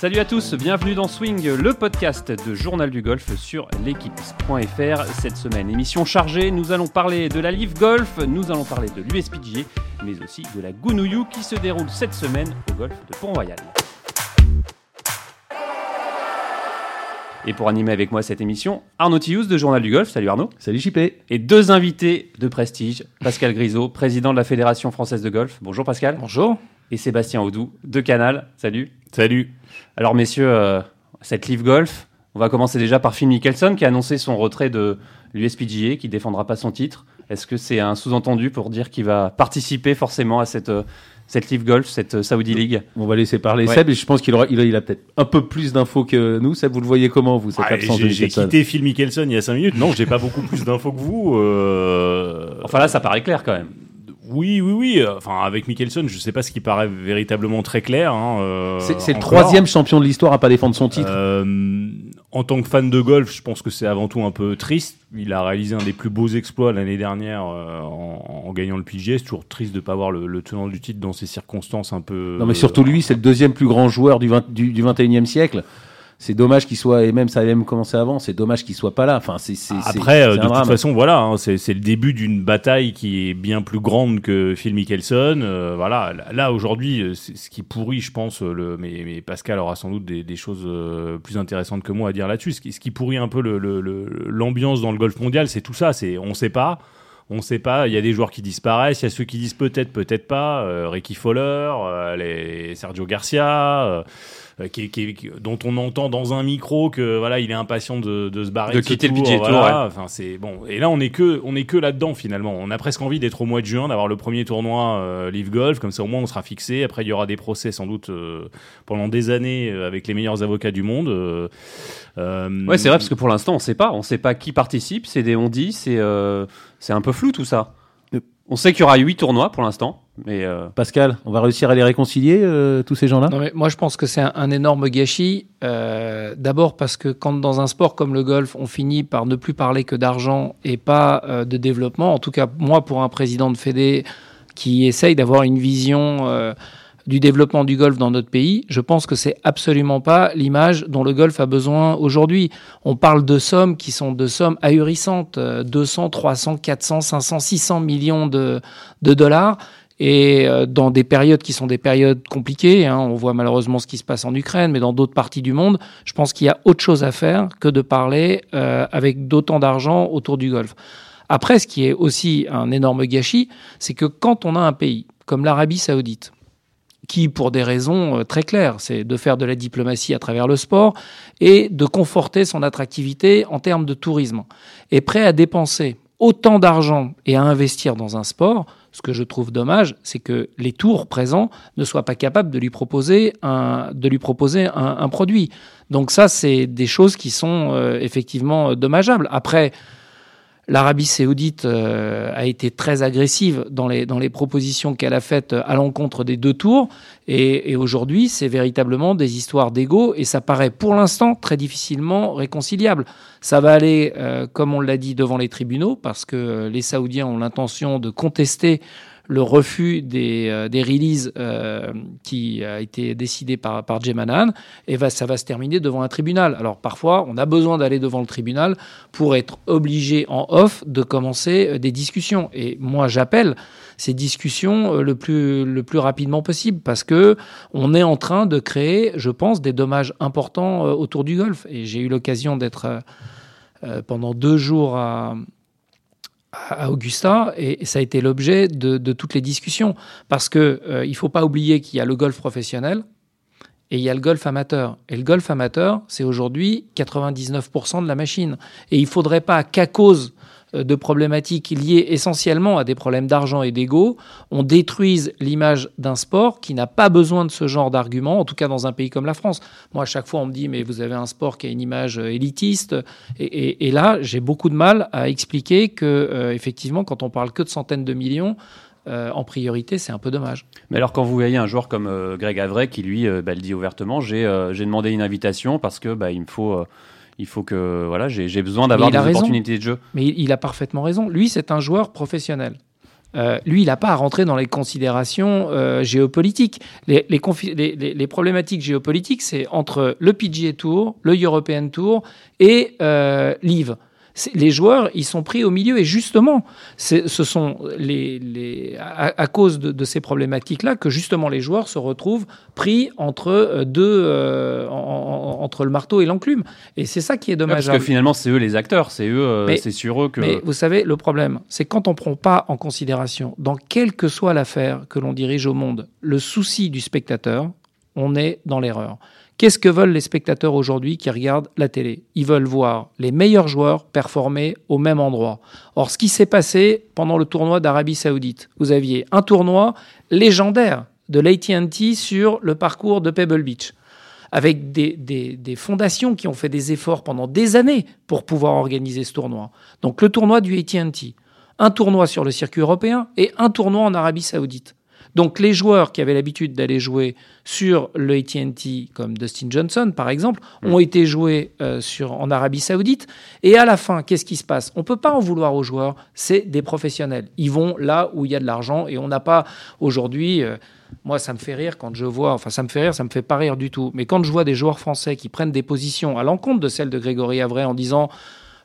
Salut à tous, bienvenue dans Swing, le podcast de Journal du Golf sur l'équipe.fr. Cette semaine, émission chargée, nous allons parler de la Live Golf, nous allons parler de l'USPGA, mais aussi de la Gounouillou qui se déroule cette semaine au golf de Pont-Royal. Et pour animer avec moi cette émission, Arnaud Tillous de Journal du Golf. Salut Arnaud. Salut JP. Et deux invités de prestige, Pascal Grisot, président de la Fédération française de golf. Bonjour Pascal. Bonjour. Et Sébastien Audou de Canal. Salut. Salut. Alors messieurs, euh, cette Live Golf, on va commencer déjà par Phil Mickelson qui a annoncé son retrait de l'USPGA, qui défendra pas son titre. Est-ce que c'est un sous-entendu pour dire qu'il va participer forcément à cette, euh, cette Live Golf, cette euh, Saudi League? On va laisser parler Ouais. Seb et je pense qu'il aura, il a, il a peut-être un peu plus d'infos que nous. Seb, vous le voyez comment vous cette Ah, absence de j'ai quitté Phil Mickelson il y a 5 minutes. Non, j'ai pas beaucoup plus d'infos que vous. euh, Enfin là, ça paraît clair quand même. Oui, oui, oui. euh, Enfin, avec Mickelson, je sais pas ce qui paraît véritablement très clair. hein, euh, C'est le troisième champion de l'histoire à pas défendre son titre. Euh, en tant que fan de golf, je pense que c'est avant tout un peu triste. Il a réalisé un des plus beaux exploits l'année dernière euh, en, en gagnant le PGA. C'est toujours triste de pas voir le, le tenant du titre dans ces circonstances un peu. non mais surtout lui, c'est le deuxième plus grand joueur du, 20 du, du 21e siècle. C'est dommage qu'il soit et même ça avait même commencé avant. C'est dommage qu'il soit pas là. Enfin, c'est Après, euh, de toute drame. façon, voilà, hein, c'est le début d'une bataille qui est bien plus grande que Phil Mickelson. Euh, voilà, là, aujourd'hui, euh, ce qui pourrit, je pense, euh, le, mais, mais Pascal aura sans doute des, des choses plus intéressantes que moi à dire là-dessus. Ce qui, ce qui pourrit un peu l'ambiance le, le, l'ambiance dans le golf mondial, c'est tout ça. C'est on sait pas. On sait pas, il y a des joueurs qui disparaissent, il y a ceux qui disent peut-être, peut-être pas, euh, Ricky Fowler, euh, les Sergio Garcia, euh, qui, qui- qui- dont on entend dans un micro que voilà, il est impatient de, de se barrer De ce quitter le tour, PGA Tour, voilà. Enfin, c'est bon. Et là, on est que on est que là-dedans finalement. On a presque envie d'être au mois de juin, d'avoir le premier tournoi euh, Live Golf, comme ça au moins on sera fixé. Après, il y aura des procès sans doute euh, pendant des années euh, avec les meilleurs avocats du monde. euh, euh, Ouais, c'est vrai parce que pour l'instant, on sait pas. On sait pas qui participe. C'est des on dit. C'est euh, c'est un peu flou tout ça. Euh. On sait qu'il y aura huit tournois pour l'instant, mais euh, Pascal, on va réussir à les réconcilier euh, tous ces gens-là? Non, mais moi, je pense que c'est un, un énorme gâchis. Euh, D'abord parce que quand dans un sport comme le golf, on finit par ne plus parler que d'argent et pas euh, de développement, en tout cas, moi, pour un président de Fédé qui essaye d'avoir une vision euh, du développement du golf dans notre pays, je pense que c'est absolument pas l'image dont le golf a besoin aujourd'hui. On parle de sommes qui sont de sommes ahurissantes, euh, 200, 300, 400, 500, 600 millions de, de dollars. Et euh, dans des périodes qui sont des périodes compliquées, hein, on voit malheureusement ce qui se passe en Ukraine, mais dans d'autres parties du monde, je pense qu'il y a autre chose à faire que de parler euh, avec d'autant d'argent autour du golf. Après, ce qui est aussi un énorme gâchis, c'est que quand on a un pays comme l'Arabie saoudite, qui, pour des raisons euh, très claires, c'est de faire de la diplomatie à travers le sport et de conforter son attractivité en termes de tourisme, est prêt à dépenser autant d'argent et à investir dans un sport, ce que je trouve dommage, c'est que les tours présents ne soient pas capables de lui proposer un, de lui proposer un, produit. Donc ça, c'est des choses qui sont euh, effectivement dommageables. Après, L'Arabie saoudite euh, a été très agressive dans les, dans les propositions qu'elle a faites à l'encontre des deux tours. Et, aujourd'hui, c'est véritablement des histoires d'ego. Et ça paraît pour l'instant très difficilement réconciliable. Ça va aller, euh, comme on l'a dit, devant les tribunaux, parce que euh, les Saoudiens ont l'intention de contester le refus des, euh, releases euh, qui a été décidé par, par et va, ça va se terminer devant un tribunal. Alors parfois, on a besoin d'aller devant le tribunal pour être obligé en off de commencer euh, des discussions. Et moi, j'appelle ces discussions euh, le plus, le rapidement possible, parce que on est en train de créer, je pense, des dommages importants euh, autour du golf. Et j'ai eu l'occasion d'être euh, euh, pendant deux jours à à Augusta et ça a été l'objet de, de toutes les discussions. Parce que euh, il faut pas oublier qu'il y a le golf professionnel et il y a le golf amateur. Et le golf amateur c'est aujourd'hui 99% de la machine. Et il faudrait pas qu'à cause de problématiques liées essentiellement à des problèmes d'argent et d'ego, on détruise l'image d'un sport qui n'a pas besoin de ce genre d'arguments, en tout cas dans un pays comme la France. Moi, à chaque fois, on me dit, mais vous avez un sport qui a une image euh, élitiste. Et, là, j'ai beaucoup de mal à expliquer que, euh, effectivement, quand on parle que de centaines de millions, euh, en priorité, c'est un peu dommage. Mais alors, quand vous voyez un joueur comme euh, Greg Avray qui, lui, euh, bah, le dit ouvertement, j'ai euh, demandé une invitation parce que bah, il me faut, euh, il faut que voilà, j'ai besoin d'avoir des opportunités de jeu. Mais il, a parfaitement raison. Lui, c'est un joueur professionnel. euh, lui, il n'a pas à rentrer dans les considérations euh, géopolitiques. Les, les, les, les, problématiques géopolitiques, c'est entre le PGA Tour, le European Tour et euh, l'IVE les joueurs, ils sont pris au milieu. Et justement, ce sont les, les à, cause de, ces problématiques-là que justement les joueurs se retrouvent pris entre euh, deux, euh, entre le marteau et l'enclume. Et c'est ça qui est dommage. parce que finalement, c'est eux les acteurs, c'est eux, euh, c'est sur eux que. Mais vous savez, le problème, c'est quand on prend pas en considération, dans quelle que soit l'affaire que l'on dirige au monde, le souci du spectateur, on est dans l'erreur. Qu'est-ce que veulent les spectateurs aujourd'hui qui regardent la télé? Ils veulent voir les meilleurs joueurs performer au même endroit. Or, ce qui s'est passé pendant le tournoi d'Arabie Saoudite, vous aviez un tournoi légendaire de l'AT&T sur le parcours de Pebble Beach avec des, fondations qui ont fait des efforts pendant des années pour pouvoir organiser ce tournoi. Donc le tournoi du AT&T, un tournoi sur le circuit européen et un tournoi en Arabie saoudite. Donc les joueurs qui avaient l'habitude d'aller jouer sur le AT&T, comme Dustin Johnson par exemple, mm. ont été joués euh, sur, en Arabie Saoudite. Et à la fin, qu'est-ce qui se passe? On peut pas en vouloir aux joueurs. C'est des professionnels. Ils vont là où il y a de l'argent et on n'a pas aujourd'hui. Euh, moi, ça me fait rire quand je vois, enfin, ça me fait rire, ça me fait pas rire du tout. Mais quand je vois des joueurs français qui prennent des positions à l'encontre de celles de Grégory Avray en disant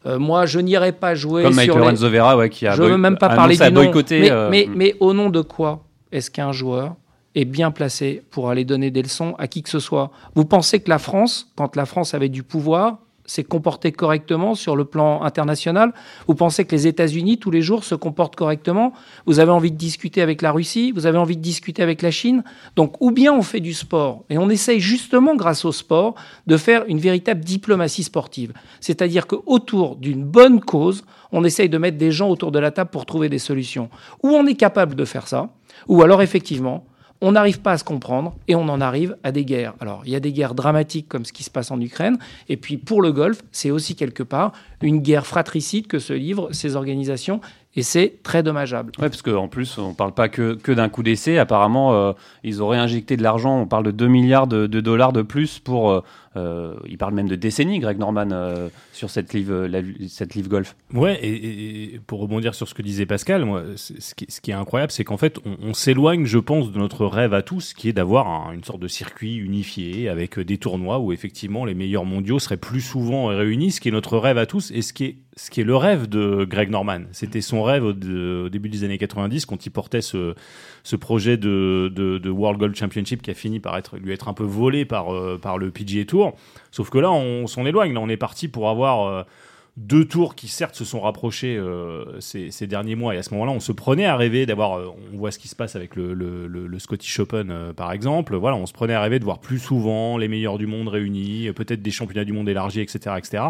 euh, moi, je n'irai pas jouer Comme sur Lorenzo Vera, ouais, qui a je veux même pas parler du nom. Mais, mais, mais, au nom de quoi? Est-ce qu'un joueur est bien placé pour aller donner des leçons à qui que ce soit? Vous pensez que la France, quand la France avait du pouvoir, s'est comportée correctement sur le plan international? Vous pensez que les États-Unis, tous les jours, se comportent correctement? Vous avez envie de discuter avec la Russie Vous avez envie de discuter avec la Chine? Donc, ou bien on fait du sport, et on essaye justement, grâce au sport, de faire une véritable diplomatie sportive. C'est-à-dire qu'autour d'une bonne cause, on essaye de mettre des gens autour de la table pour trouver des solutions. Ou on est capable de faire ça, ou alors effectivement, on n'arrive pas à se comprendre et on en arrive à des guerres. Alors, il y a des guerres dramatiques comme ce qui se passe en Ukraine, et puis pour le Golfe, c'est aussi quelque part une guerre fratricide que se livrent ces organisations, et c'est très dommageable. Oui, parce qu'en plus, on ne parle pas que, que d'un coup d'essai. Apparemment, euh, ils auraient injecté de l'argent, on parle de 2 milliards de, dollars de plus pour... Euh, euh, il parle même de décennies, Greg Norman, sur cette livre, cette livre golf. Ouais, et, pour rebondir sur ce que disait Pascal, moi, ce qui, est incroyable, c'est qu'en fait, on, s'éloigne, je pense, de notre rêve à tous, qui est d'avoir une sorte de circuit unifié avec des tournois où effectivement les meilleurs mondiaux seraient plus souvent réunis, ce qui est notre rêve à tous et ce qui est ce qui est le rêve de Greg Norman. C'était son rêve au, début des années 90 quand il portait ce, ce projet de, de, World Golf Championship qui a fini par lui être un peu volé par, euh, par le PGA Tour. Sauf que là, on s'en éloigne. Là, on est parti pour avoir euh, deux tours qui, certes, se sont rapprochés euh, ces, derniers mois. Et à ce moment-là, on se prenait à rêver d'avoir. on voit ce qui se passe avec le, Scottish Open, par exemple. Voilà, on se prenait à rêver de voir plus souvent les meilleurs du monde réunis, peut-être des championnats du monde élargis, etc., etc.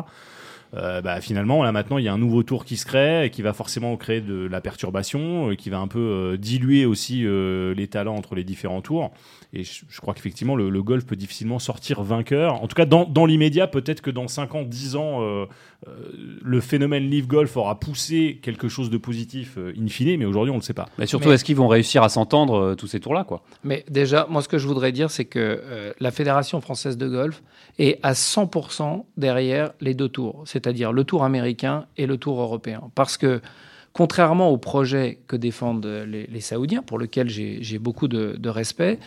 Euh, bah, finalement, là maintenant, il y a un nouveau tour qui se crée et qui va forcément créer de la perturbation, euh, qui va un peu euh, diluer aussi les talents entre les différents tours. Et je, crois qu'effectivement, le, golf peut difficilement sortir vainqueur. En tout cas, dans, dans l'immédiat, peut-être que dans 5 ans, 10 ans, euh, euh, le phénomène Live Golf aura poussé quelque chose de positif euh, in fine, mais aujourd'hui, on ne le sait pas. Mais surtout, est-ce qu'ils vont réussir à s'entendre tous ces tours-là quoi? Mais déjà, moi, ce que je voudrais dire, c'est que la Fédération française de golf est à 100% derrière les deux tours, c'est-à-dire le tour américain et le tour européen. Parce que contrairement au projet que défendent les, Saoudiens, pour lequel j'ai beaucoup de, respect,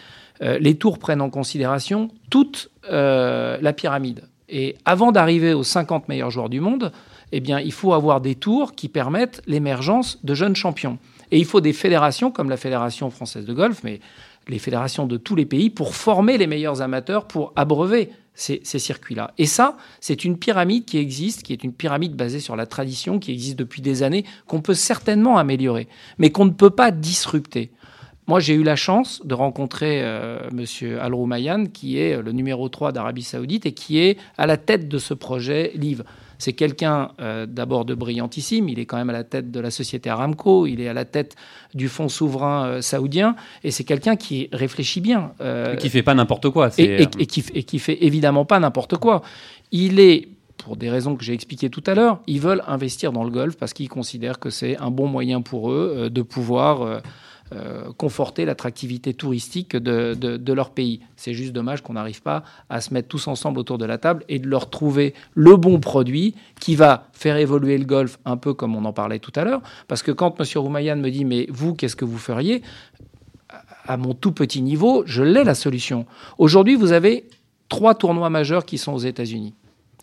euh, les tours prennent en considération toute euh, la pyramide. Et avant d'arriver aux 50 meilleurs joueurs du monde, eh bien, il faut avoir des tours qui permettent l'émergence de jeunes champions. Et il faut des fédérations comme la Fédération française de golf, mais les fédérations de tous les pays, pour former les meilleurs amateurs, pour abreuver ces, circuits-là. Et ça, c'est une pyramide qui existe, qui est une pyramide basée sur la tradition, qui existe depuis des années, qu'on peut certainement améliorer, mais qu'on ne peut pas disrupter. Moi, j'ai eu la chance de rencontrer euh, M. Al Roumayan, qui est le numéro 3 d'Arabie Saoudite et qui est à la tête de ce projet LIVE. C'est quelqu'un euh, d'abord de brillantissime, il est quand même à la tête de la société Aramco, il est à la tête du fonds souverain euh, saoudien, et c'est quelqu'un qui réfléchit bien. et qui fait pas n'importe quoi. Et, et, qui, et qui fait évidemment pas n'importe quoi. Il est pour des raisons que j'ai expliquées tout à l'heure, ils veulent investir dans le golf parce qu'ils considèrent que c'est un bon moyen pour eux de pouvoir euh, conforter l'attractivité touristique de, de, leur pays. C'est juste dommage qu'on n'arrive pas à se mettre tous ensemble autour de la table et de leur trouver le bon produit qui va faire évoluer le golf un peu comme on en parlait tout à l'heure. Parce que quand M. Roumayan me dit mais vous, qu'est-ce que vous feriez? À mon tout petit niveau, je l'ai la solution. Aujourd'hui, vous avez trois tournois majeurs qui sont aux États-Unis.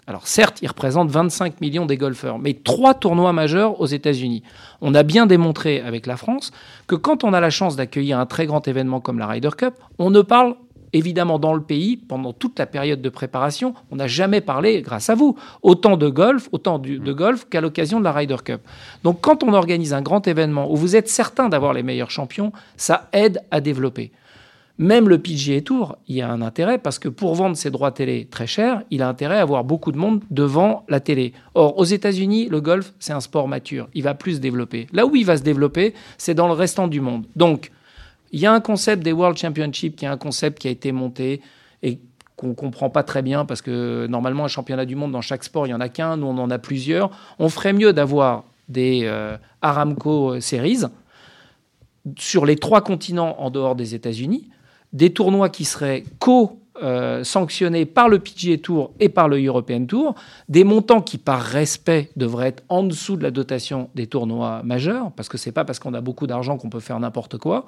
Alors certes, ils représentent 25 millions des golfeurs, mais trois tournois majeurs aux États-Unis. On a bien démontré avec la France que quand on a la chance d'accueillir un très grand événement comme la Ryder Cup, on ne parle évidemment dans le pays pendant toute la période de préparation, on n'a jamais parlé, grâce à vous, autant de golf, autant de golf qu'à l'occasion de la Ryder Cup. Donc quand on organise un grand événement où vous êtes certain d'avoir les meilleurs champions, ça aide à développer. Même le PGA Tour, il y a un intérêt parce que pour vendre ses droits télé très cher, il a intérêt à avoir beaucoup de monde devant la télé. Or, aux États-Unis, le golf, c'est un sport mature. Il va plus se développer. Là où il va se développer, c'est dans le restant du monde. Donc, il y a un concept des World Championships qui est un concept qui a été monté et qu'on ne comprend pas très bien parce que normalement, un championnat du monde dans chaque sport, il n'y en a qu'un. Nous, on en a plusieurs. On ferait mieux d'avoir des euh, Aramco Series sur les trois continents en dehors des États-Unis des tournois qui seraient co- sanctionnés par le PGA Tour et par le European Tour, des montants qui, par respect, devraient être en dessous de la dotation des tournois majeurs, parce que c'est pas parce qu'on a beaucoup d'argent qu'on peut faire n'importe quoi.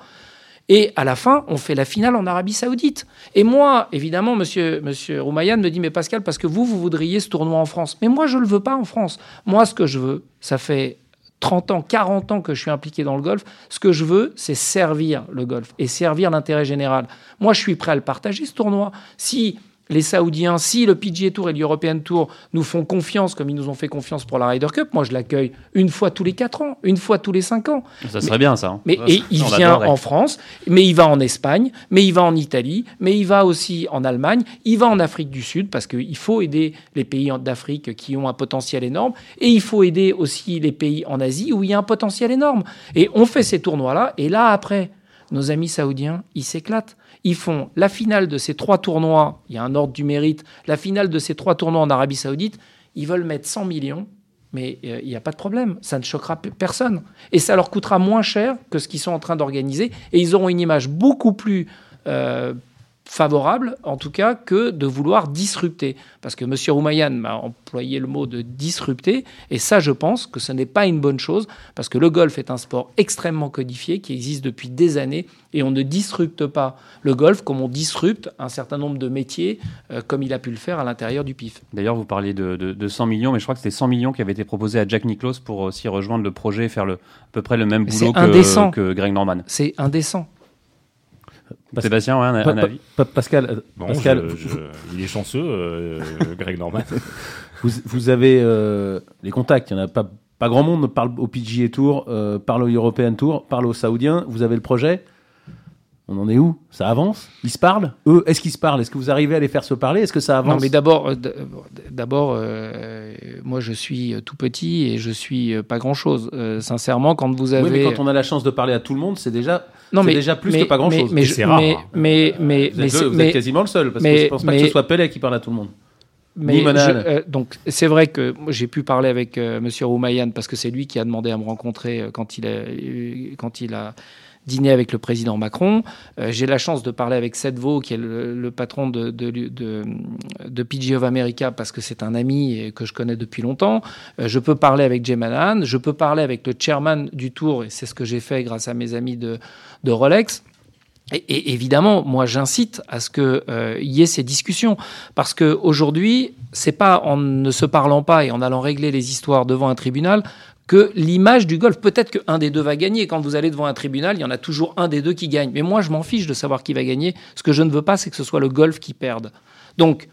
Et à la fin, on fait la finale en Arabie Saoudite. Et moi, évidemment, monsieur, monsieur Roumayan me dit Mais Pascal, parce que vous, vous voudriez ce tournoi en France. Mais moi, je ne le veux pas en France. Moi, ce que je veux, ça fait 30 ans, 40 ans que je suis impliqué dans le golf, ce que je veux, c'est servir le golf et servir l'intérêt général. Moi, je suis prêt à le partager, ce tournoi. Si les Saoudiens, si le PGA Tour et l'European Tour nous font confiance, comme ils nous ont fait confiance pour la Ryder Cup, moi je l'accueille une fois tous les 4 ans, une fois tous les 5 ans. Ça serait bien ça. Hein. Mais et il vient en France, mais il va en Espagne, mais il va en Italie, mais il va aussi en Allemagne, il va en Afrique du Sud, parce qu'il faut aider les pays d'Afrique qui ont un potentiel énorme, et il faut aider aussi les pays en Asie où il y a un potentiel énorme. Et on fait ces tournois-là, et là après, nos amis saoudiens, ils s'éclatent ils font la finale de ces trois tournois, il y a un ordre du mérite, la finale de ces trois tournois en Arabie Saoudite, ils veulent mettre 100 millions, mais euh, il n'y a pas de problème, ça ne choquera personne. Et ça leur coûtera moins cher que ce qu'ils sont en train d'organiser, et ils auront une image beaucoup plus euh, favorable, en tout cas, que de vouloir disrupter. Parce que M. Roumayan m'a employé le mot de disrupter, et ça, je pense que ce n'est pas une bonne chose, parce que le golf est un sport extrêmement codifié, qui existe depuis des années, et on ne disrupte pas le golf comme on disrupte un certain nombre de métiers, euh, comme il a pu le faire à l'intérieur du PIF. D'ailleurs, vous parliez de, 100 millions, mais je crois que c'était 100 millions qui avaient été proposés à Jack Nicklaus pour aussi rejoindre le projet et faire le, à peu près le même boulot que, que Greg Norman. C'est indécent. Sébastien, ouais, un, avis Pascal, euh, Pascal il est chanceux, euh, Greg Norman. vous, avez euh, les contacts, il n'y en a pas, pas grand monde parle au PGA Tour, parle au European Tour, parle aux Saoudiens. Vous avez le projet? On en est où? Ça avance? Ils se parlent? Eux, est-ce qu'ils se parlent? Est-ce que vous arrivez à les faire se parler? Est-ce que ça avance? Non, mais d'abord, d'abord, moi je suis tout petit et je suis pas grand-chose. sincèrement, quand vous avez. Oui, mais quand on a la chance de parler à tout le monde, c'est déjà non, mais déjà plus que pas grand chose. Mais, c'est rare. Mais, mais, mais, vous, êtes, quasiment le seul parce que je pense pas que ce soit Pelé qui parle à tout le monde. Mais euh, donc c'est vrai que j'ai pu parler avec M. Euh, Monsieur Roumayan parce que c'est lui qui a demandé à me rencontrer euh, quand il a quand il a dîner avec le président Macron. Euh, j'ai la chance de parler avec Seth Vaux, qui est le, patron de, de, PG of America, parce que c'est un ami que je connais depuis longtemps. Euh, je peux parler avec Jay Manan, je peux parler avec le chairman du Tour, et c'est ce que j'ai fait grâce à mes amis de, de Rolex. Et, évidemment, moi, j'incite à ce qu'il euh, y ait ces discussions, parce qu'aujourd'hui, c'est pas en ne se parlant pas et en allant régler les histoires devant un tribunal que l'image du golf. Peut-être qu'un des deux va gagner. Quand vous allez devant un tribunal, il y en a toujours un des deux qui gagne. Mais moi, je m'en fiche de savoir qui va gagner. Ce que je ne veux pas, c'est que ce soit le golf qui perde. Donc,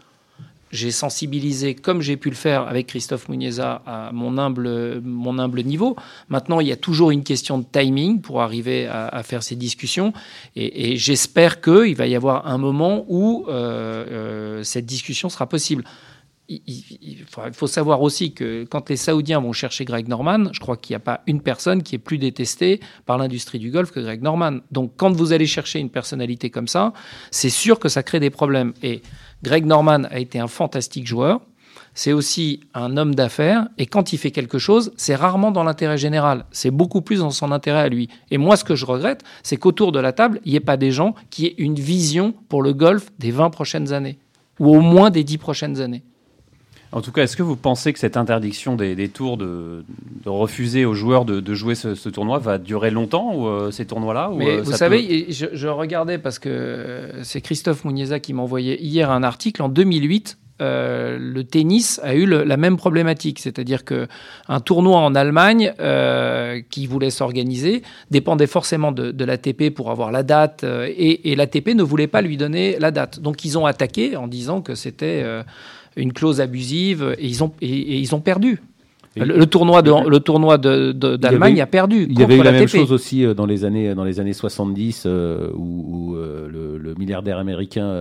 j'ai sensibilisé, comme j'ai pu le faire avec Christophe Muniesa, à mon humble, mon humble niveau. Maintenant, il y a toujours une question de timing pour arriver à, faire ces discussions. Et, j'espère qu'il va y avoir un moment où euh, euh, cette discussion sera possible il, faut savoir aussi que quand les Saoudiens vont chercher Greg Norman, je crois qu'il n'y a pas une personne qui est plus détestée par l'industrie du golf que Greg Norman. Donc quand vous allez chercher une personnalité comme ça, c'est sûr que ça crée des problèmes. Et Greg Norman a été un fantastique joueur. c'est aussi un homme d'affaires. Et quand il fait quelque chose, c'est rarement dans l'intérêt général. C'est beaucoup plus dans son intérêt à lui. Et moi, ce que je regrette, c'est qu'autour de la table, il n'y ait pas des gens qui aient une vision pour le golf des 20 prochaines années, ou au moins des 10 prochaines années. En tout cas, est-ce que vous pensez que cette interdiction des, tours de, refuser aux joueurs de, jouer ce, tournoi va durer longtemps ou euh, ces tournois-là Mais Vous savez, je, regardais parce que euh, c'est Christophe Mounieza qui m'a envoyé hier un article en 2008. Euh, le tennis a eu la même problématique, c'est-à-dire que un tournoi en Allemagne qui voulait s'organiser dépendait forcément de, l'ATP pour avoir la date et, et l'ATP ne voulait pas lui donner la date. Donc ils ont attaqué en disant que c'était une clause abusive et ils ont, et, ils ont perdu. Le, tournoi de, le tournoi d'Allemagne a perdu. Il y avait eu la, même chose aussi euh, dans les années dans les années 70 euh, où, euh, le, milliardaire américain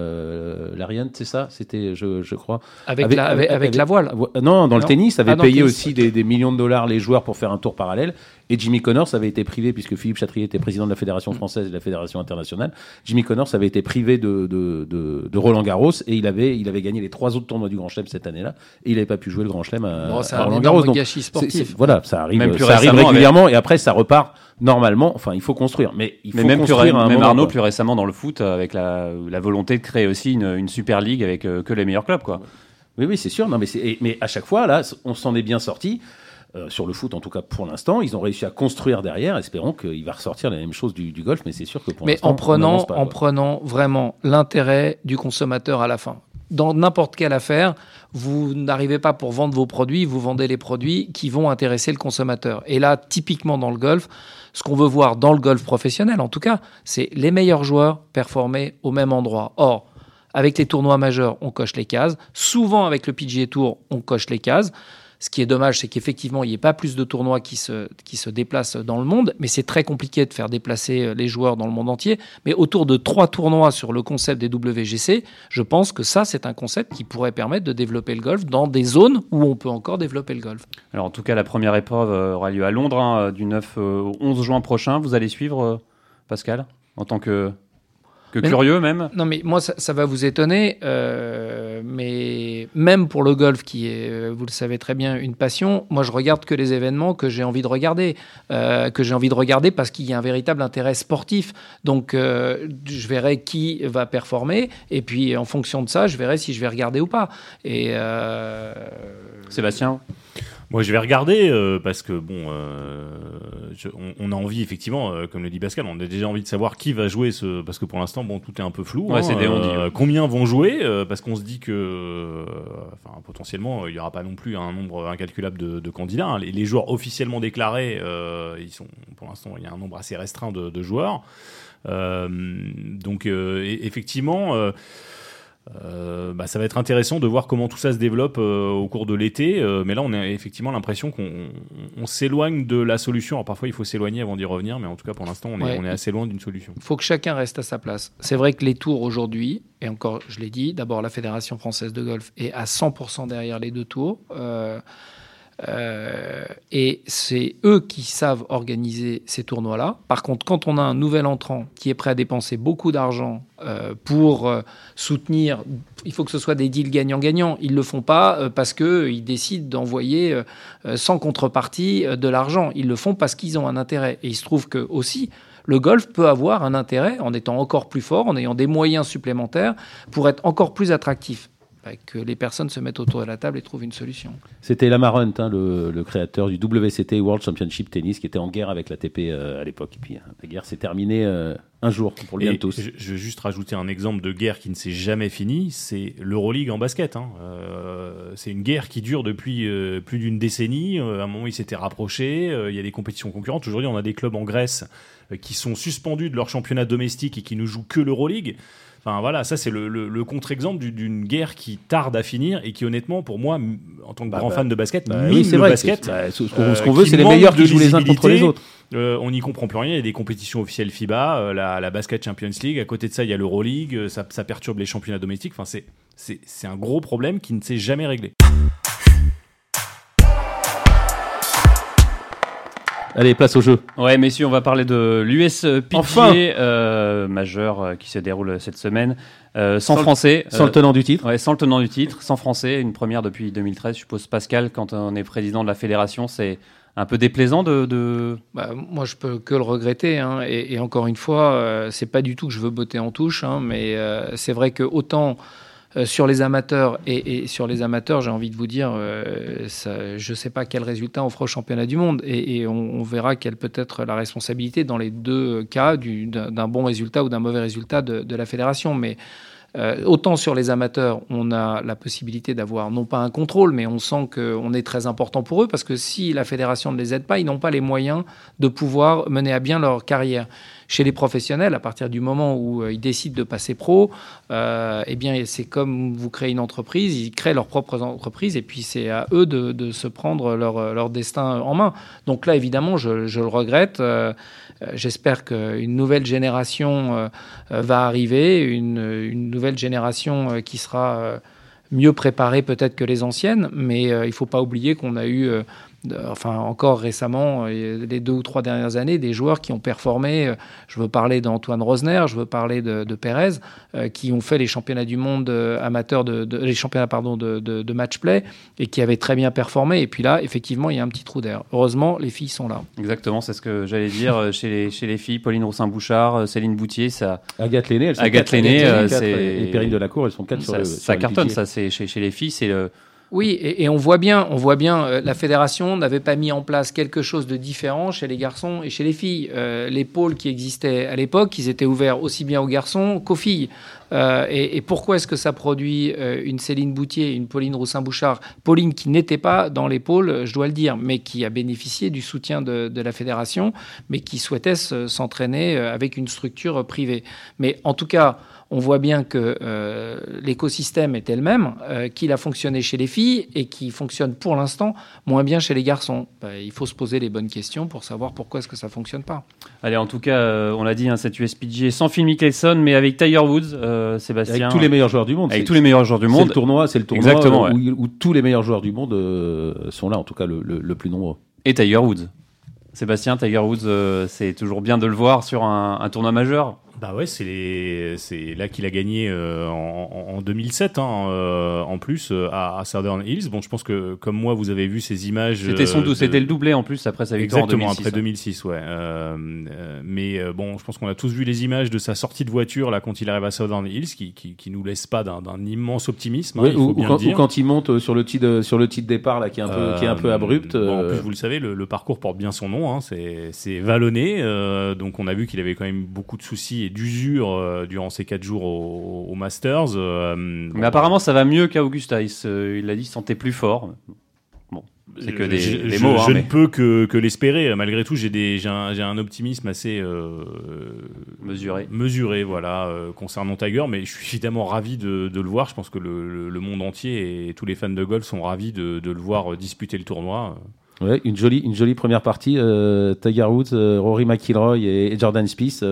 Larian, c'est ça, c'était je, je, crois avec, la, avec, la voile. Non, dans le tennis, avait ah, payé aussi des, des, millions de dollars les joueurs pour faire un tour parallèle. Et Jimmy Connors avait été privé, puisque Philippe Chatrier était président de la Fédération mm. française et de la Fédération internationale. Jimmy Connors avait été privé de, de, de, Roland Garros et il avait, il avait gagné les trois autres tournois du Grand Chelem cette année-là. Et il n'avait pas pu jouer le Grand Chelem à, Roland Garros. Donc, sportif. voilà, ça arrive, ça arrive régulièrement et après ça repart normalement. Enfin, il faut construire. Mais il faut même construire même Arnaud, plus récemment dans le foot, avec la, la volonté de créer aussi une, une Super League avec euh, que les meilleurs clubs, quoi. Oui, oui, c'est sûr. Non, mais, mais à chaque fois, là, on s'en est bien sorti. Euh, sur le foot, en tout cas pour l'instant. Ils ont réussi à construire derrière. Espérons qu'il va ressortir la même chose du, golf, mais c'est sûr que pour l'instant. Mais en prenant, en prenant vraiment l'intérêt du consommateur à la fin. Dans n'importe quelle affaire, vous n'arrivez pas pour vendre vos produits, vous vendez les produits qui vont intéresser le consommateur. Et là, typiquement dans le golf, ce qu'on veut voir dans le golf professionnel, en tout cas, c'est les meilleurs joueurs performer au même endroit. Or, avec les tournois majeurs, on coche les cases. Souvent, avec le PGA Tour, on coche les cases. Ce qui est dommage, c'est qu'effectivement, il n'y ait pas plus de tournois qui se, déplacent dans le monde, mais c'est très compliqué de faire déplacer euh, les joueurs dans le monde entier. Mais autour de trois tournois sur le concept des WGC, je pense que ça, c'est un concept qui pourrait permettre de développer le golf dans des zones où on peut encore développer le golf. Alors en tout cas, la première épreuve euh, aura lieu à Londres hein, du 9 au 11 juin prochain. Vous allez suivre, euh, Pascal, en tant que curieux même Non, mais moi, ça, va vous étonner, euh, mais même pour le golf, qui est, euh, vous le savez très bien, une passion, moi, je regarde que les événements que j'ai envie de regarder, euh, que j'ai envie de regarder parce qu'il y a un véritable intérêt sportif. Donc, je verrai qui va performer, et puis en fonction de ça, je verrai si je vais regarder ou pas. Et Sébastien? Moi, je vais regarder euh, parce que bon, euh, on, a envie effectivement, euh, comme le dit Pascal, on a déjà envie de savoir qui va jouer ce, parce que pour l'instant, bon, tout est un peu flou. Ouais, c'est hein, combien vont jouer Parce qu'on se dit que, enfin, potentiellement, il n'y aura pas non plus un nombre incalculable de, candidats. Hein. Les, joueurs officiellement déclarés, ils sont, pour l'instant, il y a un nombre assez restreint de, de joueurs. donc, effectivement. Euh, bah, ça va être intéressant de voir comment tout ça se développe euh, au cours de l'été. Euh, mais là, on a effectivement l'impression qu'on s'éloigne de la solution. Alors parfois, il faut s'éloigner avant d'y revenir, mais en tout cas, pour l'instant, on, est, assez loin d'une solution. Il faut que chacun reste à sa place. C'est vrai que les tours aujourd'hui, et encore, je l'ai dit, d'abord, la Fédération française de golf est à 100% derrière les deux tours. Euh, et c'est eux qui savent organiser ces tournois-là. Par contre, quand on a un nouvel entrant qui est prêt à dépenser beaucoup d'argent euh, pour euh, soutenir, il faut que ce soit des deals gagnant-gagnant. Ils ne le font pas parce qu'ils décident d'envoyer sans contrepartie de l'argent. Ils le font parce qu'ils ont un intérêt. Et il se trouve que aussi, le golf peut avoir un intérêt en étant encore plus fort, en ayant des moyens supplémentaires pour être encore plus attractif. Bah, que les personnes se mettent autour de la table et trouvent une solution. C'était Lamar Hunt, hein, le, créateur du WCT World Championship Tennis, qui était en guerre avec l'ATP euh, à l'époque. Et puis hein, la guerre s'est terminée euh, un jour pour le bien de tous. Je, veux juste rajouter un exemple de guerre qui ne s'est jamais finie, c'est l'Euroleague en basket. Hein. Euh, c'est une guerre qui dure depuis plus d'une décennie. à un moment, ils s'étaient rapprochés. il y a des compétitions concurrentes. Aujourd'hui, on a des clubs en Grèce qui sont suspendus de leur championnat domestique et qui ne jouent que l'Euroleague. Enfin voilà, ça c'est le, contre-exemple d'une guerre qui tarde à finir et qui honnêtement pour moi, en tant que bah, grand bah, fan de basket, bah, oui, c'est vrai, basket. ce qu'on veut, c'est les meilleurs qui jouent les uns contre les autres. Euh, on n'y comprend plus rien. Il y a des compétitions officielles FIBA, euh, la, Basket Champions League. À côté de ça, il y a l'Euroleague. Euh, ça, ça perturbe les championnats domestiques. Enfin, c'est un gros problème qui ne s'est jamais réglé. Allez, place au jeu. Ouais, messieurs, on va parler de l'US PGA Enfin euh, majeur euh, qui se déroule cette semaine. Euh, sans, Sans le- français. Sans euh, le tenant du titre. Ouais, sans le tenant du titre, sans français, une première depuis 2013. Je suppose Pascal, quand on est président de la fédération, c'est un peu déplaisant de. de- Bah, moi, je peux que le regretter. hein. Et, et encore une fois, euh, c'est pas du tout que je veux botter en touche, hein, mais euh, c'est vrai que autant euh, sur les amateurs et, sur les amateurs, j'ai envie de vous dire, euh, je sais pas quel résultat on fera au championnat du monde, et, on, verra quelle peut être la responsabilité dans les deux cas du- d'un d'un bon résultat ou d'un mauvais résultat de, de la fédération, mais euh, autant sur les amateurs, on a la possibilité d'avoir non pas un contrôle, mais on sent qu'on est très important pour eux parce que si la fédération ne les aide pas, ils n'ont pas les moyens de pouvoir mener à bien leur carrière. Chez les professionnels, à partir du moment où euh, ils décident de passer pro, euh, eh bien c'est comme vous créez une entreprise, ils créent leurs propres entreprises et puis c'est à eux de, se prendre leur, destin en main. Donc là, évidemment, je, le regrette. J'espère qu'une nouvelle génération euh, euh, va arriver, une, nouvelle génération euh, qui sera euh, mieux préparée peut-être que les anciennes, mais euh, il ne faut pas oublier qu'on a eu, euh, enfin encore récemment, euh, les deux ou trois dernières années, des joueurs qui ont performé. euh, Je veux parler d'Antoine Rosner, je veux parler de, de Pérez, euh, qui ont fait les championnats du monde amateurs, de, de- les championnats pardon de, de, de match play et qui avaient très bien performé. Et puis là, effectivement, il y a un petit trou d'air. Heureusement, les filles sont là. Exactement, c'est ce que j'allais dire chez les, chez les filles. Pauline Roussin-Bouchard, Céline Boutier, ça, Agathe L'aînée, elles sont Agathe quatre. L'aînée, Agathe euh, L'aînée, quatre, c'est- Et Perrine Delacour, elles sont quatre sur ça, le. ça sur le cartonne. PGA. Ça, c'est chez, chez les filles, c'est le. Oui, et, on voit bien, on voit bien, euh, la fédération n'avait pas mis en place quelque chose de différent chez les garçons et chez les filles. Euh, les pôles qui existaient à l'époque, ils étaient ouverts aussi bien aux garçons qu'aux filles. Euh, et, pourquoi est-ce que ça produit une Céline Boutier, une Pauline Roussin-Bouchard? Pauline qui n'était pas dans les pôles, je dois le dire, mais qui a bénéficié du soutien de, de la fédération, mais qui souhaitait se- s'entraîner avec une structure privée. Mais en tout cas, on voit bien que euh, l'écosystème est elle-même, euh, qu'il a fonctionné chez les filles et qui fonctionne pour l'instant moins bien chez les garçons. Ben, il faut se poser les bonnes questions pour savoir pourquoi est-ce que ça fonctionne pas. Allez, en tout cas, euh, on l'a dit, hein, cette USPG sans Phil Mickelson, mais avec Tiger Woods, euh, Sébastien. Avec tous les meilleurs joueurs du monde. avec c'est- tous les meilleurs joueurs du C'est monde. le tournoi, c'est le tournoi Exactement, euh, où, où tous les meilleurs joueurs du monde euh, sont là, en tout cas le, le- le plus nombreux. Et Tiger Woods. Sébastien, Tiger Woods, euh, c'est toujours bien de le voir sur un, un tournoi majeur. Bah ouais, c'est c'est là qu'il a gagné euh, en, en- en 2007, hein, euh, en plus euh, à, à Southern Hills. Bon, je pense que comme moi, vous avez vu ces images. C'était son euh, de- c'était le doublé en plus après sa victoire Exactement, en 2006. après 2006, ouais. Euh, euh, mais euh, bon, je pense qu'on a tous vu les images de sa sortie de voiture là quand il arrive à Southern Hills, qui, qui, qui nous laisse pas d'un immense optimisme. hein, il ou, faut ou bien quand, le dire. ou quand il monte euh, sur le titre, sur le titre départ là, qui est un peu, qui est un peu Euh, abrupt. bon, en euh, plus, vous le savez, le, le parcours porte bien son nom. Hein, c'est c'est vallonné. euh, donc, on a vu qu'il avait quand même beaucoup de soucis et d'usure euh, durant ces quatre jours au, au Masters. euh, Mais bon, apparemment, ça va mieux qu'à Augusta. Il, se- il a dit qu'il se sentait plus fort. Bon, c'est que des, je, des je- mots. hein, je mais ne peux que, que l'espérer. Malgré tout, j'ai des- j'ai un, j'ai un optimisme assez euh, mesuré. mesuré, voilà, euh, concernant Tiger. Mais je suis évidemment ravi de, de le voir. Je pense que le, le- le monde entier et tous les fans de golf sont ravis de, de le voir disputer le tournoi. Ouais, une jolie, une jolie première partie. euh, Tiger Woods, euh, Rory McIlroy et, et Jordan Spieth.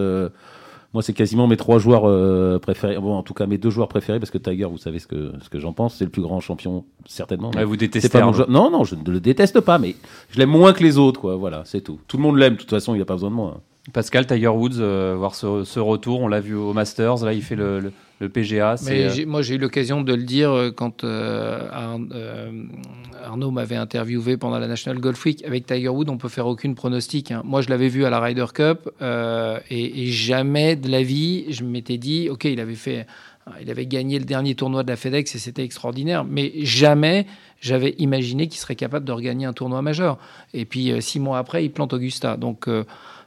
Moi, c'est quasiment mes trois joueurs euh, préférés. Bon, en tout cas, mes deux joueurs préférés parce que Tiger, vous savez ce que ce que j'en pense. C'est le plus grand champion, certainement. Ouais, vous détestez pas mon Arnaud. joueur. Non, non, je ne le déteste pas, mais je l'aime moins que les autres, quoi. Voilà, c'est tout. Tout le monde l'aime. De toute façon, il n'a pas besoin de moi. hein. Pascal, Tiger Woods, euh, voir ce, ce retour. On l'a vu au Masters. Là, il fait le, le- le PGA. Mais euh, moi, j'ai eu l'occasion de le dire euh, quand euh, Arn- Arnaud m'avait interviewé pendant la National Golf Week. Avec Tiger Woods, on peut faire aucune pronostic. hein. Moi, je l'avais vu à la Ryder Cup et, et jamais de la vie, je m'étais dit, ok, il avait fait, il avait gagné le dernier tournoi de la FedEx et c'était extraordinaire, mais jamais j'avais imaginé qu'il serait capable de regagner un tournoi majeur. Et puis six mois après, il plante Augusta. Donc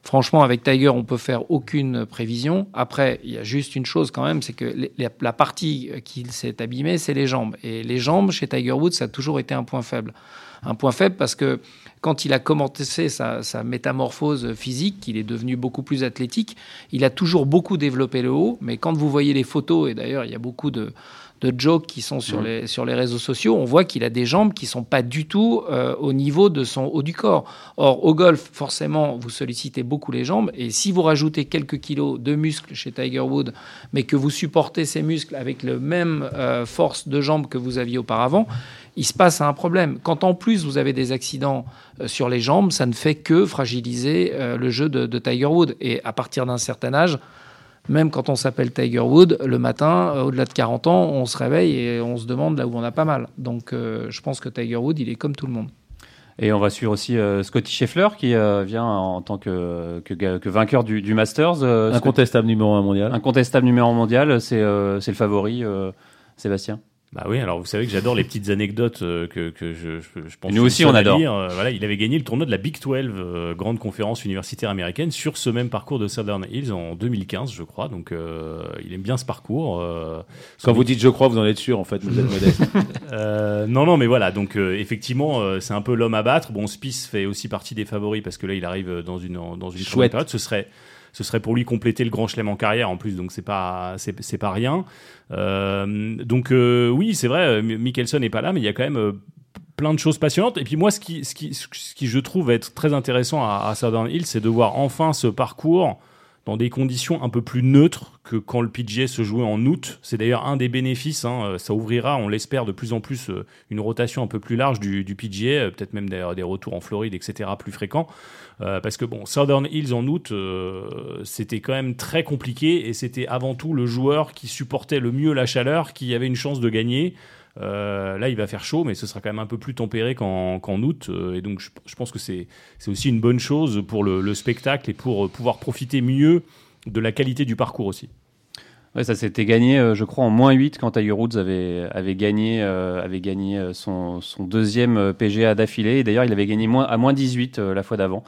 Franchement, avec Tiger, on peut faire aucune prévision. Après, il y a juste une chose quand même, c'est que la, partie qu'il s'est abîmée, c'est les jambes. Et les jambes, chez Tiger Woods, ça a toujours été un point faible. Un point faible parce que quand il a commencé sa, sa métamorphose physique, qu'il est devenu beaucoup plus athlétique, il a toujours beaucoup développé le haut. Mais quand vous voyez les photos, et d'ailleurs, il y a beaucoup de, de jokes qui sont sur, Mhm. les, sur les réseaux sociaux, on voit qu'il a des jambes qui sont pas du tout euh, au niveau de son haut du corps. Or, au golf, forcément, vous sollicitez beaucoup les jambes, et si vous rajoutez quelques kilos de muscles chez Tiger Woods, mais que vous supportez ces muscles avec le même euh, force de jambes que vous aviez auparavant, il se passe un problème. Quand en plus vous avez des accidents euh, sur les jambes, ça ne fait que fragiliser le jeu de, de Tiger Woods. Et à partir d'un certain âge, même quand on s'appelle Tiger Woods, le matin, euh, au-delà de 40 ans, on se réveille et on se demande là où on a pas mal. Donc euh, je pense que Tiger Woods, il est comme tout le monde. Et on va suivre aussi euh, Scotty Scheffler qui euh, vient en tant que, que, vainqueur du, du Masters. Euh, Scott- Incontestable numéro 1 mondial. incontestable numéro un mondial, c'est euh, c'est le favori, euh, Sébastien? Bah oui, alors vous savez que j'adore les petites anecdotes euh, que, que je, je, je pense. Nous aussi, on adore. Euh, voilà, il avait gagné le tournoi de la Big 12, euh, grande conférence universitaire américaine, sur ce même parcours de Southern Hills en 2015, je crois. Donc euh, il aime bien ce parcours. euh, Quand vous dites je crois, vous en êtes sûr en fait, vous êtes modeste. Euh, non, non, mais voilà. Donc, euh, effectivement, euh, c'est un peu l'homme à battre. Bon, Spice fait aussi partie des favoris parce que là, il arrive dans une dans une Chouette. période. Ce serait ce serait pour lui compléter le grand chelem en carrière en plus. Donc, c'est pas c'est pas rien. Euh, donc, euh, oui, c'est vrai. euh, Mickelson n'est pas là, mais il y a quand même euh, plein de choses passionnantes. Et puis moi, ce qui, ce qui, ce qui je trouve être très intéressant à, à Southern Hills, c'est de voir enfin ce parcours dans des conditions un peu plus neutres que quand le PGA se jouait en août. C'est d'ailleurs un des bénéfices. hein. Euh, Ça ouvrira, on l'espère, de plus en plus euh, une rotation un peu plus large du, du PGA, euh, peut-être même d'ailleurs des retours en Floride, etc., plus fréquents. Parce que bon, Southern Hills en août, euh, c'était quand même très compliqué et c'était avant tout le joueur qui supportait le mieux la chaleur qui avait une chance de gagner. Euh, là, il va faire chaud, mais ce sera quand même un peu plus tempéré qu'en août. Euh, et donc, je, pense que c'est aussi une bonne chose pour le, le spectacle et pour euh, pouvoir profiter mieux de la qualité du parcours aussi. Ouais, ça s'était gagné, euh, je crois, en moins 8 quand Tiger Woods avait, avait gagné, euh, avait gagné euh, son, son deuxième euh, PGA d'affilée. Et d'ailleurs, il avait gagné moins, à moins 18 euh, la fois d'avant.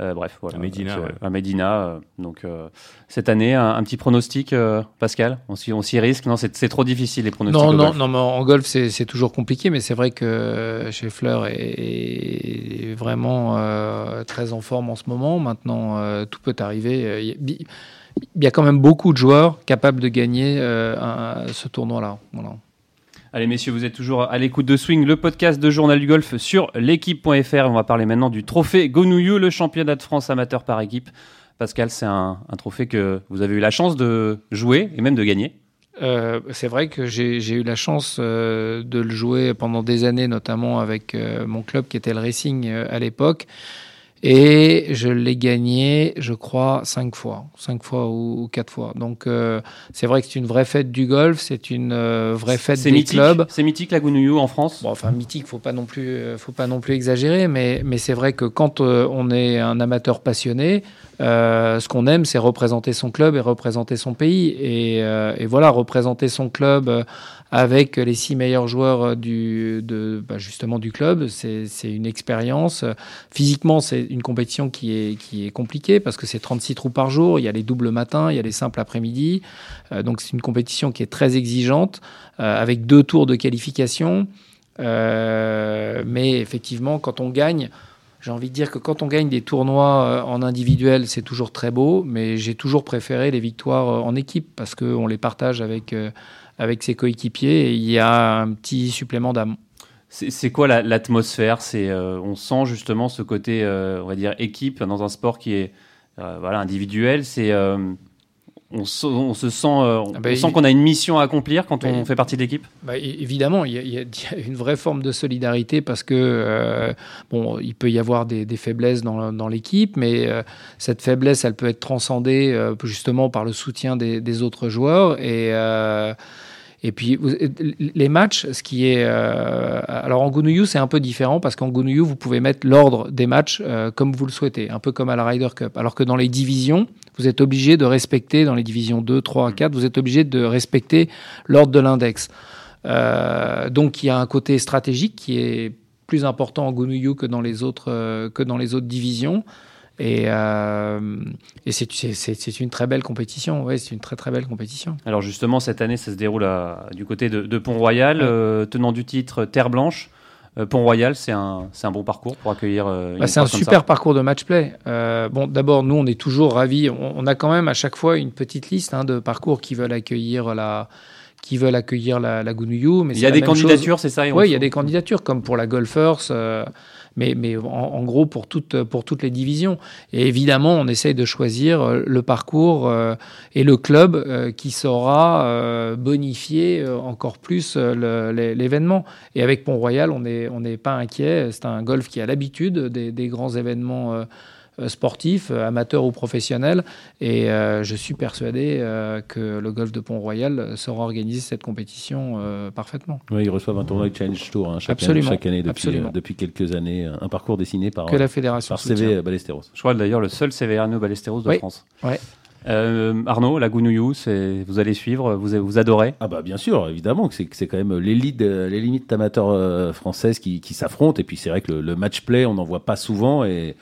Euh, bref, voilà. À Medina, Donc, ouais. À Medina. euh, donc, euh, cette année, un, un petit pronostic, euh, Pascal? On s'y on s'y risque? Non, c'est c'est trop difficile, les pronostics. Non, non, golf. non, mais en golf, c'est c'est toujours compliqué, mais c'est vrai que Scheffler est, est vraiment euh, très en forme en ce moment. Maintenant, euh, tout peut arriver. Euh, y, il y a quand même beaucoup de joueurs capables de gagner euh, un- ce tournoi-là. Voilà. Allez messieurs, vous êtes toujours à l'écoute de Swing, le podcast de Journal du Golf sur l'équipe.fr. On va parler maintenant du trophée Gonouillou, le championnat de France amateur par équipe. Pascal, c'est un, un trophée que vous avez eu la chance de jouer et même de gagner. Euh, c'est vrai que j'ai eu la chance euh, de le jouer pendant des années, notamment avec euh, mon club qui était le Racing euh, à l'époque. Et je l'ai gagné, je crois, cinq fois, cinq fois ou, ou quatre fois. Donc euh, c'est vrai que c'est une vraie fête du golf, c'est une euh, vraie fête des mythique, clubs. c'est mythique la Gonouillou en France? Bon, enfin mythique, faut pas non plus, euh, faut pas non plus exagérer, mais mais c'est vrai que quand euh, on est un amateur passionné, euh, ce qu'on aime, c'est représenter son club et représenter son pays, et, euh, et voilà, représenter son club euh, avec les six meilleurs joueurs euh, du, de, bah, justement du club, c'est une expérience. Physiquement, c'est une compétition qui est qui est compliquée parce que c'est 36 trous par jour, il y a les doubles matins, il y a les simples après-midi, Euh, donc c'est une compétition qui est très exigeante euh, avec deux tours de qualification. Mais effectivement, quand on gagne, j'ai envie de dire que quand on gagne des tournois en individuel, c'est toujours très beau, mais j'ai toujours préféré les victoires en équipe parce qu'on les partage avec, avec ses coéquipiers il y a un petit supplément d'âme. C'est quoi la- l'atmosphère? C'est euh, on sent justement ce côté, euh, on va dire équipe dans un sport qui est euh, voilà individuel. C'est on, se- on se sent, euh, on Ah bah, sent qu'on a une mission à accomplir quand on fait partie de l'équipe. Bah, évidemment, il y, a, y y une vraie forme de solidarité parce que euh, bon, il peut y avoir des, des faiblesses dans, dans l'équipe, mais euh, cette faiblesse, elle peut être transcendée justement par le soutien des, des autres joueurs et et puis vous- les matchs, ce qui est euh, alors en Gounouillou, c'est un peu différent parce qu'en Gounouillou, vous pouvez mettre l'ordre des matchs euh, comme vous le souhaitez, un peu comme à la Ryder Cup, alors que dans les divisions, vous êtes obligé de respecter dans les divisions 2, 3, 4, vous êtes obligé de respecter l'ordre de l'index. Euh, donc il y a un côté stratégique qui est plus important en Gounouillou que dans les autres euh, que dans les autres divisions. Et, euh, et c'est- une très belle compétition. Ouais, c'est une très très belle compétition. Alors justement cette année, ça se déroule à- du côté de, de Pont-Royal, Ouais. euh, tenant du titre Terre Blanche. Euh, Pont-Royal, c'est un, c'est un bon parcours pour accueillir. euh, Bah, c'est un ça. super parcours de match play. Euh, bon, d'abord, nous, on est toujours ravis. On, on a quand même à chaque fois une petite liste hein, de parcours qui veulent accueillir la qui veulent accueillir la, la Gounouillou. Mais Il y a des candidatures, c'est ça Oui, il y a des candidatures, comme pour la Golfers, euh, mais, en, gros pour toutes, pour toutes les divisions. Et évidemment, on essaye de choisir euh, le parcours euh, et le club euh, qui saura bonifier encore plus l'événement. Et avec Pont-Royal, on n'est on pas inquiet. C'est un golf qui a l'habitude des grands événements. Euh, sportifs, euh, amateurs ou professionnels, et euh, je suis persuadé euh, que le golf de Pont-Royal saura organiser cette compétition euh, parfaitement. Ouais, ils reçoivent un tournoi de Challenge Tour hein, chaque, année, chaque année depuis, euh, quelques années. Un parcours dessiné par, Que la fédération par. CV Ballesteros. Je crois d'ailleurs le seul CVRNO Ballesteros de Oui. France. Ouais. Euh, Arnaud, la Gounouillou, vous allez suivre, vous, vous adorez. Ah bah bien sûr, évidemment que c'est quand même l'élite, les limites amateurs euh, françaises qui, qui s'affrontent. Et puis c'est vrai que le, le match play, on n'en voit pas souvent et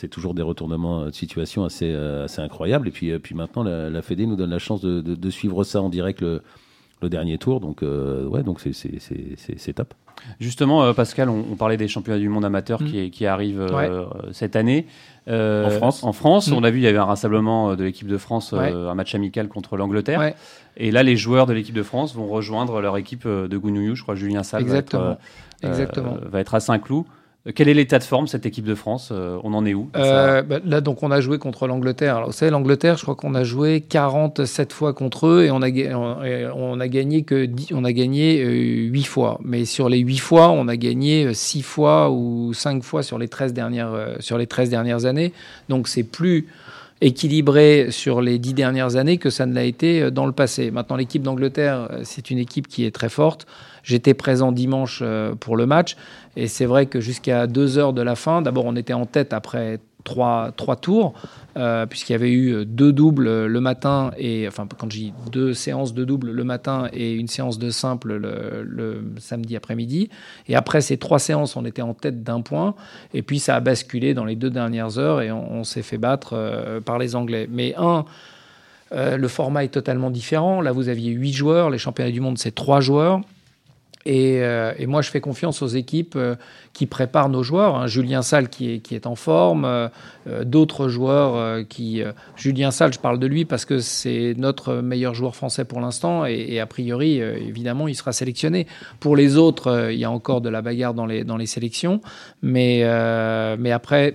c'est toujours des retournements de situation assez, euh, assez incroyables. Et puis, euh, puis maintenant, la, la Fédé nous donne la chance de, de- de suivre ça en direct le, le dernier tour. Donc euh, ouais, donc c'est top. Justement, euh, Pascal, on, on parlait des championnats du monde amateur Mm. qui, qui arrivent euh, Ouais. cette année. Euh, En France. En France, Mm. on a vu, il y avait un rassemblement euh, de l'équipe de France, euh, Ouais. un match amical contre l'Angleterre. Ouais. Et là, les joueurs de l'équipe de France vont rejoindre leur équipe euh, de Gounouillou. Je crois Julien Salle va être, Exactement. euh, Exactement. euh, va être à Saint-Cloud. Euh, Quel est l'état de forme cette équipe de France Euh, On en est où? Euh, bah, là, donc, on a joué contre l'Angleterre. Vous savez, l'Angleterre, je crois qu'on a joué 47 fois contre eux et on a, on, a gagné que 10 on a gagné euh, 8 fois. Mais sur les 8 fois, on a gagné 6 fois ou 5 fois sur les 13 dernières, sur les 13 dernières années. Donc, c'est plus équilibré sur les 10 dernières années que ça ne l'a été dans le passé. Maintenant, l'équipe d'Angleterre, c'est une équipe qui est très forte. J'étais présent dimanche euh, pour le match et c'est vrai que jusqu'à deux heures de la fin, d'abord on était en tête après trois, trois tours, euh, puisqu'il y avait eu deux doubles le matin, et enfin quand j'ai deux séances de double le matin et une séance de simple le, samedi après-midi. Et après ces trois séances, on était en tête d'un point, et puis ça a basculé dans les deux dernières heures et on, s'est fait battre euh, par les Anglais. Mais un, euh, le format est totalement différent. Là, vous aviez huit joueurs, les championnats du monde, c'est trois joueurs. Et, euh, et moi, je fais confiance aux équipes euh, qui préparent nos joueurs. hein. Julien Salle qui est, en forme, euh, d'autres joueurs qui... Julien Salle, je parle de lui parce que c'est notre meilleur joueur français pour l'instant et, et a priori, évidemment, il sera sélectionné. Pour les autres, il y a encore de la bagarre dans les, dans les sélections. Mais, mais après,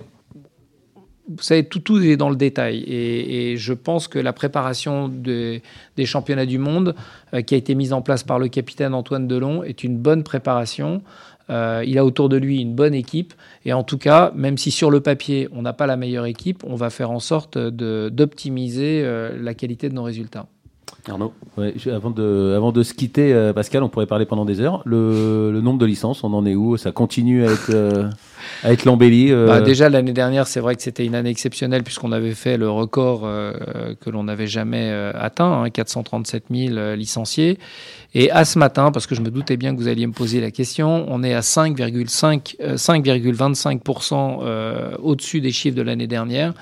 vous savez, tout, est dans le détail. Et, je pense que la préparation de- des championnats du monde, euh, qui a été mise en place par le capitaine Antoine Delon, est une bonne préparation. Euh, il a autour de lui une bonne équipe. Et en tout cas, même si sur le papier, on n'a pas la meilleure équipe, on va faire en sorte d'optimiser euh, la qualité de nos résultats. Arnaud Ouais, je- avant, de, avant de se quitter, euh, Pascal, on pourrait parler pendant des heures. Le, le nombre de licences, on en est où? Ça continue à être, euh, à être l'embellie euh, Bah, déjà, l'année dernière, c'est vrai que c'était une année exceptionnelle puisqu'on avait fait le record euh, que l'on n'avait jamais euh, atteint, hein, 437 000 euh, licenciés. Et à ce matin, parce que je me doutais bien que vous alliez me poser la question, on est à 5,5, euh, 5,25% euh, au-dessus des chiffres de l'année dernière.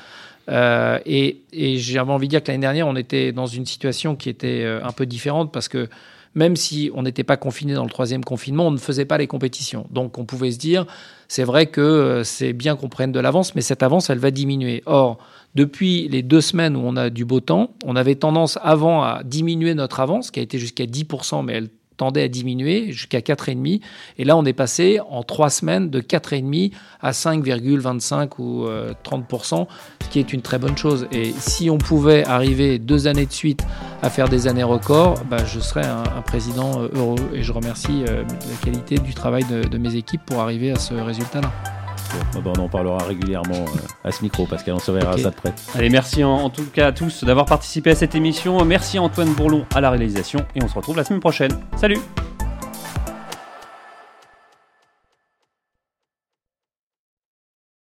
Euh, et et j'avais envie de dire que l'année dernière, on était dans une situation qui était euh, un peu différente parce que même si on n'était pas confiné dans le troisième confinement, on ne faisait pas les compétitions. Donc on pouvait se dire, c'est vrai que euh, c'est bien qu'on prenne de l'avance, mais cette avance, elle va diminuer. Or, depuis les deux semaines où on a du beau temps, on avait tendance avant à diminuer notre avance, qui a été jusqu'à 10%, mais elle tendait à diminuer jusqu'à 4,5. Et là, on est passé en trois semaines de 4,5 à 5,25 ou euh, 30%, ce qui est une très bonne chose. Et si on pouvait arriver deux années de suite à faire des années records, bah, je serais un, président euh, heureux. Et je remercie euh, la qualité du travail de mes équipes pour arriver à ce résultat-là. Bon, on en parlera régulièrement euh, à ce micro, Pascal. On surveillera Ok. ça de près. Allez, merci en, en tout cas à tous d'avoir participé à cette émission. Merci à Antoine Bourlon à la réalisation et on se retrouve la semaine prochaine. Salut